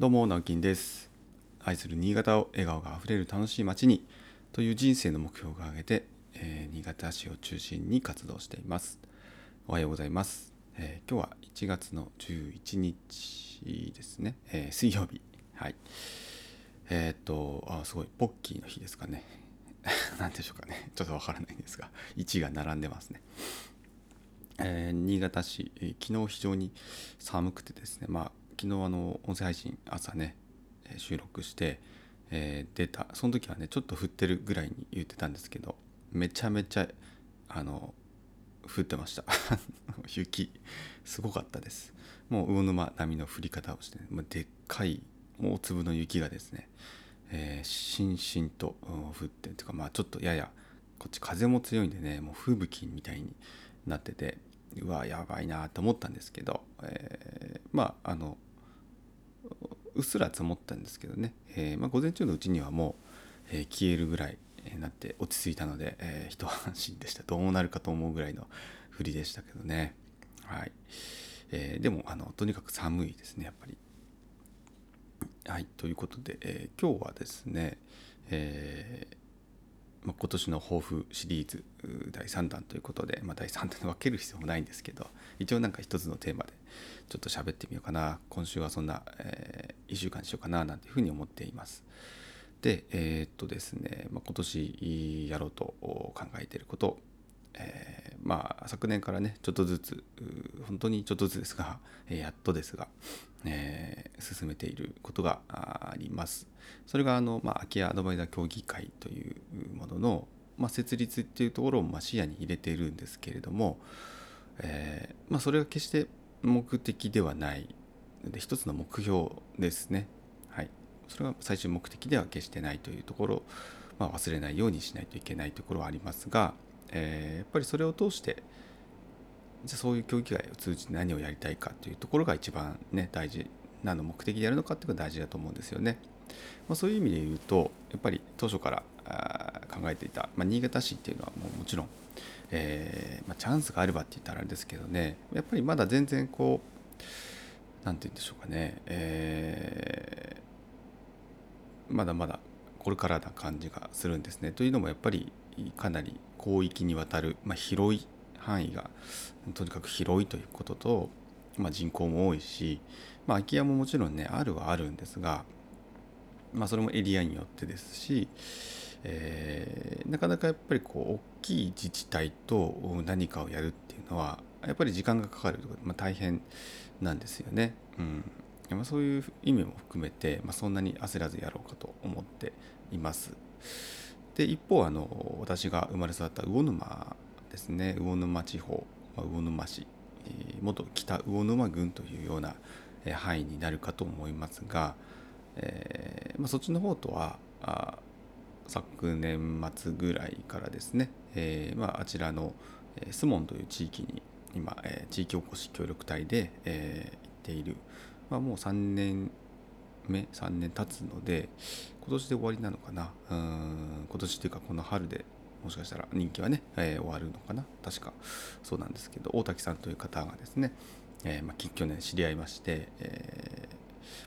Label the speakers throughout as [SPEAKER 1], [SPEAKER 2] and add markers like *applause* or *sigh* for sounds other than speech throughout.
[SPEAKER 1] どうも直金です。愛する新潟を笑顔があふれる楽しい街にという人生の目標を挙げて、えー、新潟市を中心に活動しています。おはようございます、えー、今日は1月の11日ですね、えー、水曜日。はい。えっとあすごい。ポッキーの日ですかね。*laughs* 何でしょうかね。ちょっとわからないんですが1が並んでますね。えー、新潟市、えー、昨日非常に寒くてですね、まあ、昨日あの音声配信朝ね収録して、えー、出た。その時はねちょっと降ってるぐらいに言ってたんですけどめちゃめちゃあの降ってました。*laughs* 雪すごかったです。もう魚沼並みの降り方をして、ね、まあ、でっかい大粒の雪がですね、えー、しんしんと降ってというかまあちょっとややこっち風も強いんでねもう吹雪みたいになっててうわやばいなと思ったんですけど、えー、まああのうっすら積もったんですけどね、えー、まあ、午前中のうちにはもう、えー、消えるぐらいになって落ち着いたので、えー、一安心でした。どうなるかと思うぐらいの降りでしたけどね。はい、えー、でもあのとにかく寒いですねやっぱり。はい。ということで、え、今日はですね、えーま、今年の抱負シリーズ第3弾ということで、まあ、第3弾で分ける必要もないんですけど一応なんか一つのテーマでちょっと喋ってみようかな今週はそんな、えー、1週間にしようかななんていうふうに思っています。でえー、っとですね、まあ、今年やろうと考えていること、まあ昨年からねちょっとずつ本当にちょっとずつですが、*laughs* えー、やっとですが、えー、進めていることがあります。それがあの、まあ、空き家アドバイザー協議会というものの、まあ、設立っていうところをまあ視野に入れているんですけれども、えーまあ、それは決して目的ではないで一つの目標ですね。はい、それが最終目的では決してないというところ、まあ、忘れないようにしないといけないところはありますが、えー、やっぱりそれを通してじゃそういう競技会を通じて何をやりたいかというところが一番ね大事何の目的でやるのかっていうのが大事だと思うんですよね。まあ、そういう意味で言うとやっぱり当初から考えていた、まあ、新潟市っていうのはもうもちろんえー、まあ、チャンスがあればって言ったらあれですけどねやっぱりまだ全然こう何て言うんでしょうかね、えー、まだまだこれからな感じがするんですね。というのもやっぱりかなり広域にわたる、まあ、広い範囲がとにかく広いということと、まあ、人口も多いし、まあ、空き家ももちろんねあるはあるんですが、まあ、それもエリアによってですし、えー、なかなかやっぱりこう大きい自治体と何かをやるっていうのはやっぱり時間がかかるとか、まあ、大変なんですよね。うんまあ、そういう意味も含めて、まあ、そんなに焦らずやろうかと思っています。で一方あの私が生まれ育った魚沼ですね。魚沼地方、まあ、魚沼市元北魚沼郡というような範囲になるかと思いますが、えーまあ、そっちの方とはあ昨年末ぐらいからですね、えーまあ、あちらのスモンという地域に今、えー、地域おこし協力隊で、えー、行っている、まあ、もう3年目3年経つので今年で終わりなのかな。うん今年というかこの春でもしかしたら任期はね、えー、終わるのかな。確か。そうなんですけど大滝さんという方がですね、えーまあ、去年知り合いまして、えー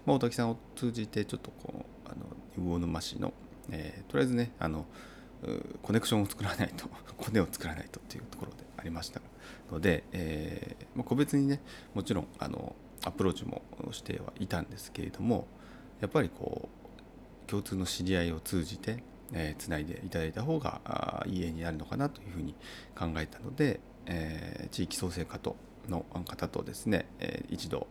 [SPEAKER 1] まあ、大滝さんを通じてちょっとこうあの魚沼市のえー、とりあえずねあのコネクションを作らないと *laughs* コネを作らないとっていうところでありましたので、えーまあ、個別にねもちろんあのアプローチもしてはいたんですけれどもやっぱりこう共通の知り合いを通じてえー、つないでいただいた方がいい絵になるのかなというふうに考えたので、えー、地域創生課との方とですね、えー、一度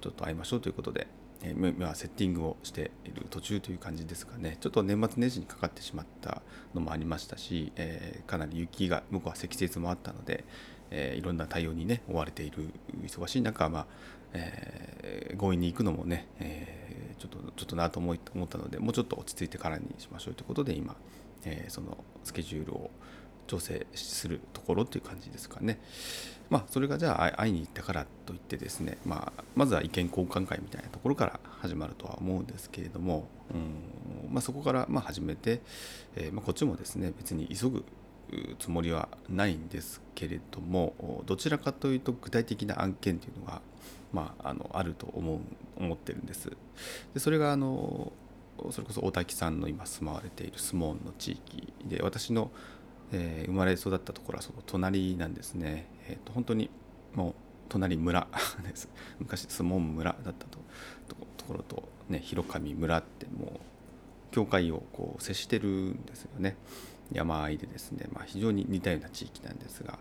[SPEAKER 1] ちょっと会いましょうということでえー、今セッティングをしている途中という感じですかね。ちょっと年末年始にかかってしまったのもありましたし、えー、かなり雪が向こうは積雪もあったので、えー、いろんな対応にね追われている忙しい中、まあえー、強引に行くのもね、えー、ちょっとなと思思ったのでもうちょっと落ち着いてからにしましょうということで今、えー、そのスケジュールを調整するところという感じですかね。まあ、それがじゃあ会いに行ったからといってですね、まあ、まずは意見交換会みたいなところから始まるとは思うんですけれども、うんまあ、そこからま始めて、えー、ま、こっちもですね別に急ぐつもりはないんですけれどもどちらかというと具体的な案件というのが、まあ、あのあると思う思ってるんです。でそれがあのそれこそ大滝さんの今住まわれているスモーンの地域で私の、えー、生まれ育ったところはその隣なんですね。えーと、本当にもう隣村 *laughs* です昔スモーン村だったとところと、ね、広上村ってもう境界をこう接してるんですよね。山あいでですね、まあ、非常に似たような地域なんですが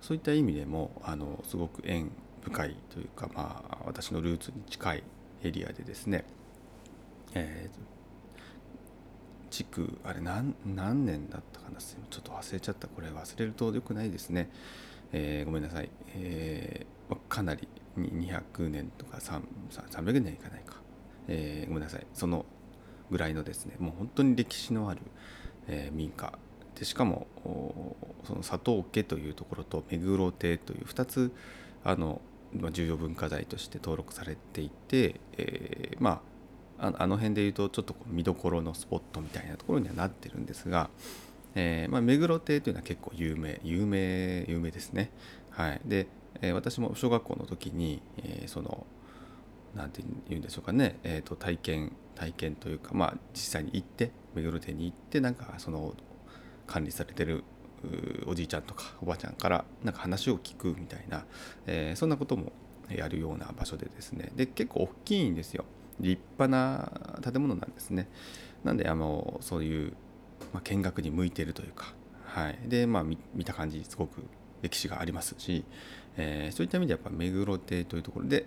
[SPEAKER 1] そういった意味でもあのすごく縁深いというか、まあ、私のルーツに近いエリアでですね、えー、地区あれ何何年だったかなちょっと忘れちゃったこれ忘れるとよくないですね、えー、ごめんなさい、えー、かなり200年とか300年いかないか、えー、ごめんなさい。そのぐらいのですねもう本当に歴史のある、えー、民家。でしかもその佐藤家というところと目黒邸という2つあの、まあ、重要文化財として登録されていて、えー、まああの辺でいうとちょっと見どころのスポットみたいなところにはなってるんですが、えーまあ、目黒邸というのは結構有名有名有名ですね。はい、で、えー、私も小学校の時に、えー、その何て言うんでしょうかね、えーと、体験体験というか、まあ、実際に行って目黒店に行ってなんかその管理されてるおじいちゃんとかおばあちゃんからなんか話を聞くみたいな、えー、そんなこともやるような場所でですね。で結構大きいんですよ。立派な建物なんですね。なんであのそういう、まあ、見学に向いてるというか、はい、でまあ見た感じすごく歴史がありますし、えー、そういった意味でやっぱ目黒邸というところで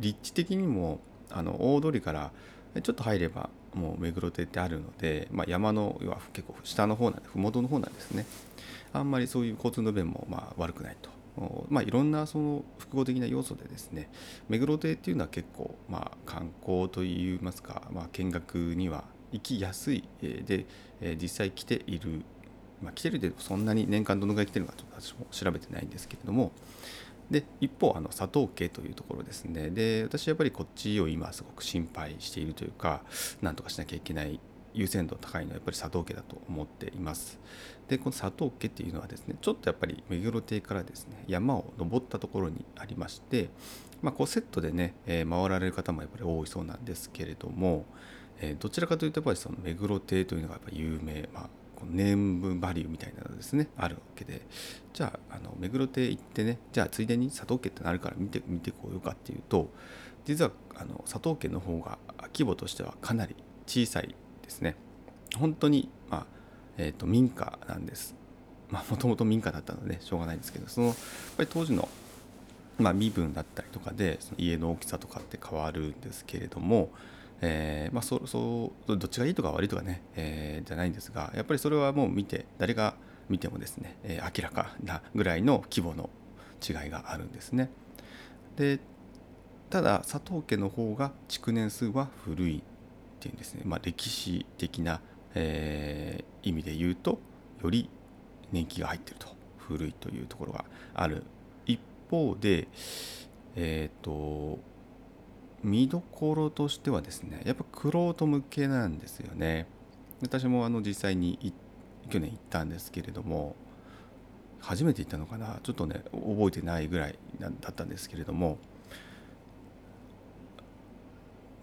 [SPEAKER 1] 立地的にもあの大通りからちょっと入ればもう目黒邸ってあるので、まあ、山の要は結構下の方なんで麓の方なんですねあんまりそういう交通の便もまあ悪くないと。まあ、いろんなその複合的な要素でですね目黒邸っていうのは結構まあ観光といいますか、まあ、見学には行きやすいで実際来ているまあ、来てるでそんなに年間どのぐらい来てるのかちょっと私も調べてないんですけれどもで一方あの佐藤家というところですね。で私やっぱりこっちを今すごく心配しているというか何とかしなきゃいけない優先度高いのはやっぱり佐藤家だと思っています。でこの佐藤家っていうのはですねちょっとやっぱり目黒邸からですね山を登ったところにありましてまあ、こうセットでね、えー、回られる方もやっぱり多いそうなんですけれども、えー、どちらかというとやっぱりその目黒邸というのがやっぱ有名、まあ、このネームバリューみたいなのですねあるわけで。じゃああの目黒邸行ってねじゃあついでに佐藤家ってなるから見て見てこようかっていうと実はあの佐藤家の方が規模としてはかなり小さいですね。本当に、まあえーと、民家なんです。まあもともと民家だったのでしょうがないんですけどそのやっぱり当時のまあ、身分だったりとかでその家の大きさとかって変わるんですけれども、えー、まあそそうどっちがいいとか悪いとかね、えー、じゃないんですがやっぱりそれはもう見て誰が見てもですね、えー、明らかなぐらいの規模の違いがあるんですね。でただ佐藤家の方が築年数は古いっていうんですね、まあ、歴史的な、えー、意味で言うとより年季が入ってると。古いというところがある。一方でえっ、ー、と見どころとしてはですねやっぱくろ向けなんですよね。私もあの実際に去年行ったんですけれども初めて行ったのかな？ちょっとね覚えてないぐらいだったんですけれども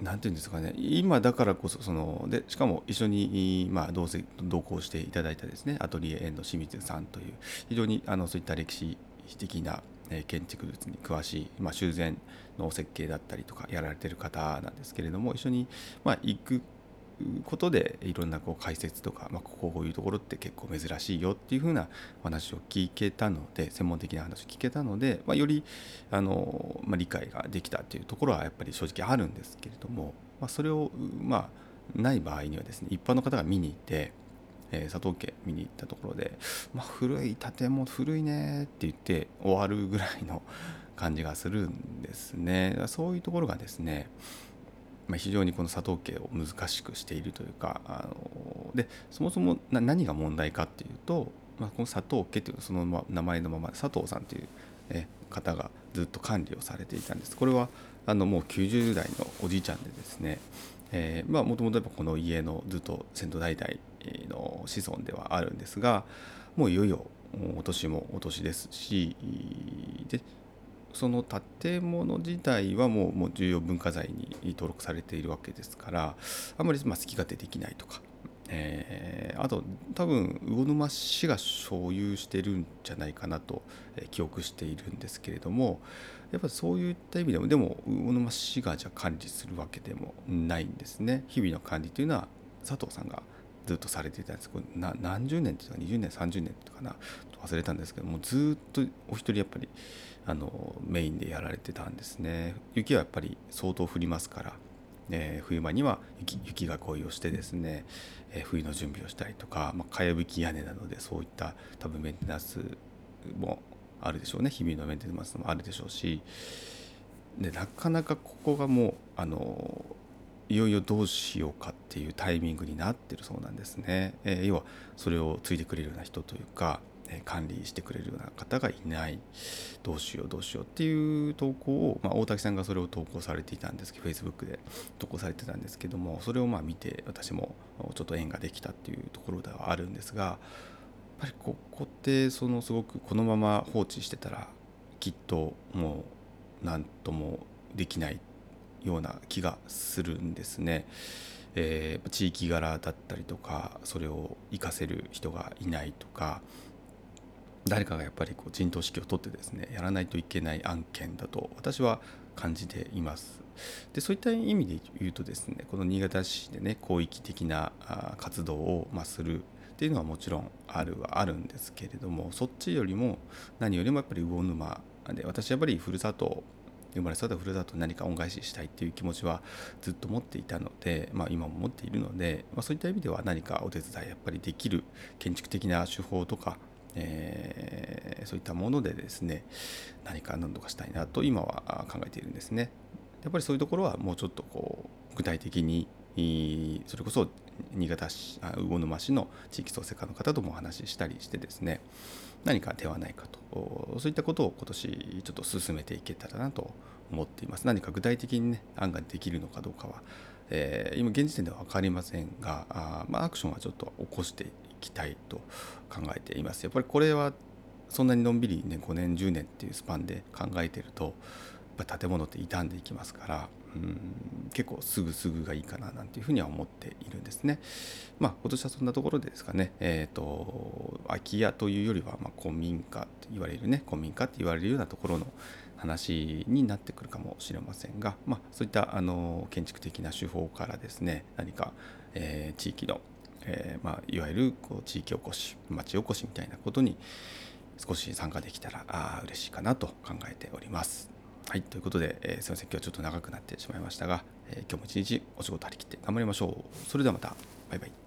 [SPEAKER 1] 何て言うんですかね。今だからこそそのでしかも一緒に、まあ、同席同行していただいたですねアトリエ園の清水さんという非常にあのそういった歴史的な建築物に詳しい、まあ、修繕の設計だったりとかやられてる方なんですけれども一緒に、ま、行くことでいろんなこう解説とか、まあ、こういうところって結構珍しいよっていうふうな話を聞けたので専門的な話を聞けたので、まあ、よりあの、まあ、理解ができたっていうところはやっぱり正直あるんですけれども、ま、それをまあない場合にはですね一般の方が見に行ってえー、佐藤家見に行ったところで、まあ、古い建物古いねって言って終わるぐらいの感じがするんですね。そういうところがですね、まあ、非常にこの佐藤家を難しくしているというかあのでそもそも何が問題かっていうと、まあ、この佐藤家っていうその名前のまま佐藤さんという、え方がずっと管理をされていたんです。これはあのもう90代のおじいちゃんでですねえ、まあもともとやっぱこの家のずっと先祖代々の子孫ではあるんですがもういよいよお年もお年ですしでその建物自体はもうもう重要文化財に登録されているわけですからあんまりまあ好き勝手できないとか、えー、あと多分魚沼市が所有してるんじゃないかなと記憶しているんですけれどもやっぱりそういった意味でもでも魚沼市がじゃ管理するわけでもないんですね。日々の管理というのは佐藤さんがずっとされていたんです。な何十年っていうか20年30年とかな。忘れたんですけどもずっとお一人やっぱりあのメインでやられてたんですね。雪はやっぱり相当降りますから、えー、冬場には雪雪が恋をしてですね、えー、冬の準備をしたりとか、まあ、かやぶき屋根なのでそういった多分メンテナンスもあるでしょうね。日々のメンテナンスもあるでしょうし。でなかなかここがもうあのいよいよどうしようかっていうタイミングになってるそうなんですね。えー、要はそれを継いでくれるような人というかえ管理してくれるような方がいない。どうしようどうしようっていう投稿を、まあ、大滝さんがそれを投稿されていたんですけど Facebook で投稿されてたんですけどもそれをまあ見て私もちょっと縁ができたっていうところではあるんですがぱりここってそのすごくこのまま放置してたらきっともう何ともできないような気がするんですね。えー、地域柄だったりとかそれを活かせる人がいないとか誰かがやっぱりこう陣頭指揮を取ってですねやらないといけない案件だと私は感じています。でそういった意味で言うとですねこの新潟市でね広域的な活動を、ま、するっていうのはもちろんあるはあるんですけれどもそっちよりも何よりもやっぱり魚沼で私やっぱりふるさと生まれ育ったふるさとに何か恩返ししたいっていう気持ちはずっと持っていたので、まあ、今も持っているので、まあ、そういった意味では何かお手伝いやっぱりできる建築的な手法とかえー、そういったものでですね何か何とかしたいなと今は考えているんですね。やっぱりそういうところはもうちょっとこう具体的にそれこそ新潟市魚沼市の地域創生課の方ともお話ししたりしてですね。何か手はないかと。そういったことを今年ちょっと進めていけたらなと思っています。何か具体的にね案ができるのかどうかは、えー、今現時点では分かりませんがあ、まあ、アクションはちょっと起こしていきたいと考えています。やっぱりこれはそんなにのんびりね5年10年っていうスパンで考えてるとやっぱ建物って傷んでいきますからうん結構すぐすぐがいいかななんていうふうには思っているんですね。まあ今年はそんなところでですかね、えーと、空き家というよりは、ま、古民家と言われるね古民家って言われるようなところの話になってくるかもしれませんが、まあ、そういったあの建築的な手法からですね何か、えー、地域のえー、まあ、いわゆるこう地域おこし町おこしみたいなことに少し参加できたらあ嬉しいかなと考えております。はい、ということで、えー、すみません今日はちょっと長くなってしまいましたが、えー、今日も一日お仕事張り切って頑張りましょう。それではまたバイバイ。